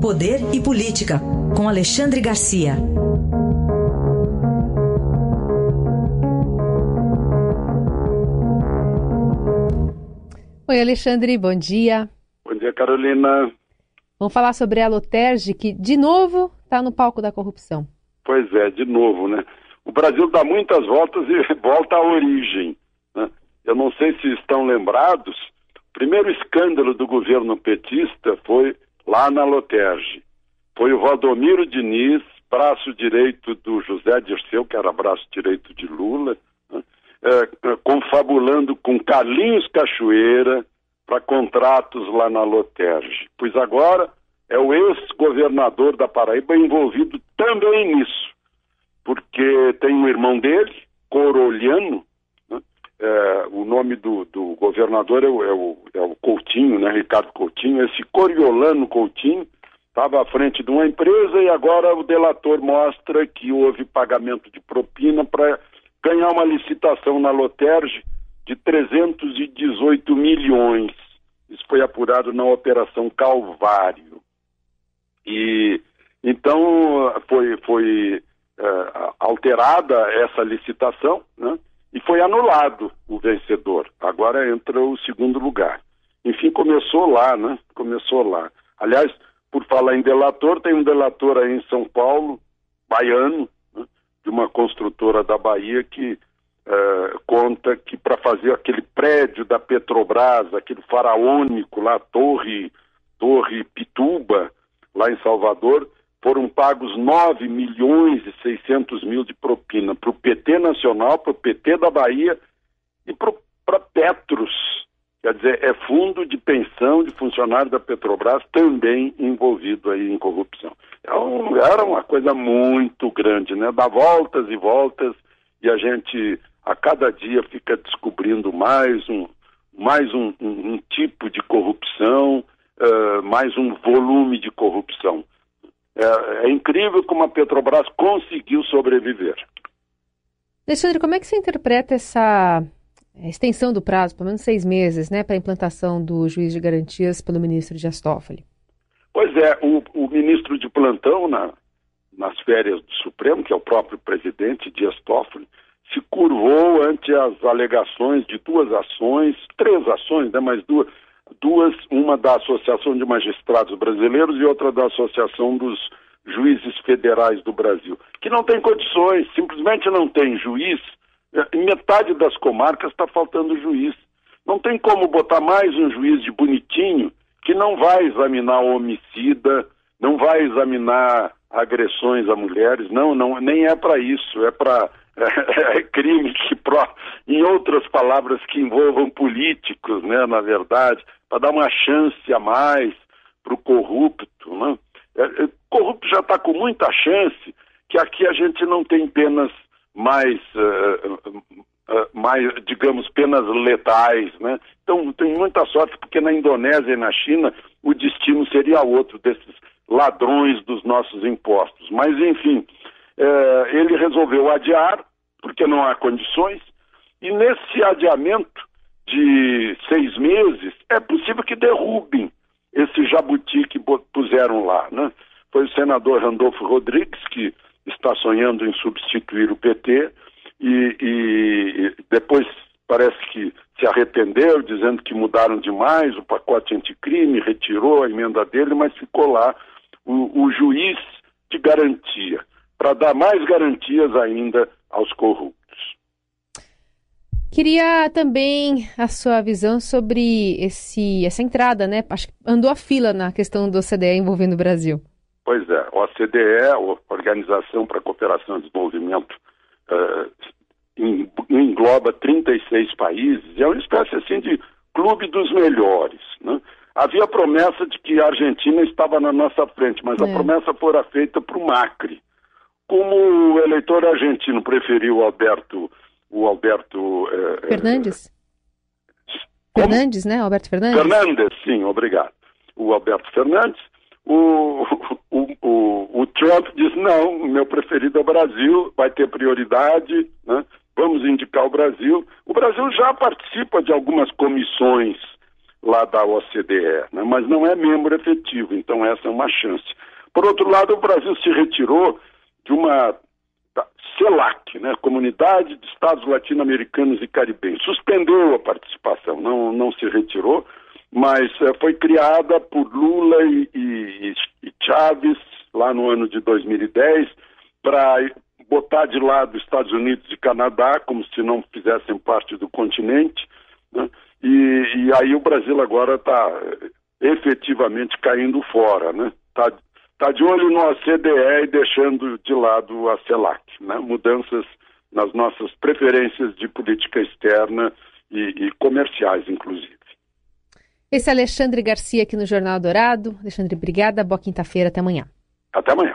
Poder e Política, com Alexandre Garcia. Oi, Alexandre, bom dia. Bom dia, Carolina. Vamos falar sobre a Loterge, que de novo está no palco da corrupção. Pois é, de novo, né? O Brasil dá muitas voltas e volta à origem. Né? Eu não sei se estão lembrados, o primeiro escândalo do governo petista foi lá na Loterge. Foi o Valdomiro Diniz, braço direito do José Dirceu, que era braço direito de Lula, né? é, confabulando com Carlinhos Cachoeira, para contratos lá na Loterge. Pois agora é o ex-governador da Paraíba envolvido também nisso, porque tem um irmão dele, Corolhano, né? é, o nome do, do governador é o, é, o, é o, Coutinho, né? Ricardo Coutinho, esse Coriolano Coutinho estava à frente de uma empresa e agora o delator mostra que houve pagamento de propina para ganhar uma licitação na Loterge de 318 milhões. Isso foi apurado na Operação Calvário. E então foi, foi é, alterada essa licitação, né? E foi anulado o vencedor. Agora entra o segundo lugar. Enfim, começou lá, né? Começou lá. Aliás, por falar em delator, tem um delator aí em São Paulo, baiano, né? de uma construtora da Bahia que uh, conta que para fazer aquele prédio da Petrobras, aquele faraônico lá, Torre, Torre Pituba, lá em Salvador, foram pagos 9 milhões e 600 mil de propina para o PT Nacional, para o PT da Bahia e para Petros. Quer dizer, é fundo de pensão de funcionário da Petrobras também envolvido aí em corrupção. É era uma coisa muito grande, né? Dá voltas e voltas e a gente a cada dia fica descobrindo mais um, mais um, um, um tipo de corrupção, uh, mais um volume de corrupção. É, é, incrível como a Petrobras conseguiu sobreviver. Alexandre, como é que você interpreta essa extensão do prazo, pelo menos seis meses, né, para a implantação do juiz de garantias pelo ministro Dias Toffoli? Pois é, o, o ministro de plantão na, nas férias do Supremo, que é o próprio presidente Dias Toffoli, se curvou ante as alegações de duas ações, três ações, né, mas duas, duas, uma da Associação de Magistrados Brasileiros e outra da Associação dos Juízes Federais do Brasil, que não tem condições, simplesmente não tem juiz. Em metade das comarcas está faltando juiz. Não tem como botar mais um juiz de bonitinho que não vai examinar homicida, não vai examinar agressões a mulheres, não, não nem é para isso, é para é, é crime que, em outras palavras, que envolvam políticos, né, na verdade, para dar uma chance a mais para o corrupto. Né? É, corrupto já está com muita chance, que aqui a gente não tem penas mais, uh, uh, mais digamos, penas letais. Né? Então, tem muita sorte, porque na Indonésia e na China o destino seria outro desses ladrões dos nossos impostos. Mas, enfim, uh, ele resolveu adiar porque não há condições, e nesse adiamento de seis meses, é possível que derrubem esse jabuti que puseram lá. Né? Foi o senador Randolfo Rodrigues, que está sonhando em substituir o PT, e, e depois parece que se arrependeu, dizendo que mudaram demais o pacote anticrime, retirou a emenda dele, mas ficou lá o, o juiz de garantia, para dar mais garantias ainda aos corruptos. Queria também a sua visão sobre esse, essa entrada, né? Acho que andou a fila na questão do OCDE envolvendo o Brasil. Pois é, o OCDE, Organização para a Cooperação e Desenvolvimento, uh, engloba 36 países, é uma espécie assim de clube dos melhores. Né? Havia a promessa de que a Argentina estava na nossa frente, mas é. a promessa fora feita para o Macri. Como o eleitor argentino preferiu o Alberto, o Alberto eh, Fernandes? Fernandes, né? Alberto Fernandes? Fernandes, sim, obrigado. O Alberto Fernandes, o, o, o, o Trump diz, não, meu preferido é o Brasil, vai ter prioridade, né? vamos indicar o Brasil. O Brasil já participa de algumas comissões lá da OCDE, né? mas não é membro efetivo, então essa é uma chance. Por outro lado, o Brasil se retirou de uma CELAC, né, Comunidade de Estados Latino-Americanos e Caribenhos, suspendeu a participação, não, não se retirou, mas é, foi criada por Lula e, e, e Chaves lá no ano de 2010 para botar de lado Estados Unidos e Canadá como se não fizessem parte do continente, né? e, e, aí o Brasil agora está efetivamente caindo fora, né? Está tá de olho no ACDE e deixando de lado a CELAC, né? Mudanças nas nossas preferências de política externa e, e comerciais, inclusive. Esse é Alexandre Garcia aqui no Jornal Dourado. Alexandre, obrigada. Boa quinta-feira. Até amanhã. Até amanhã.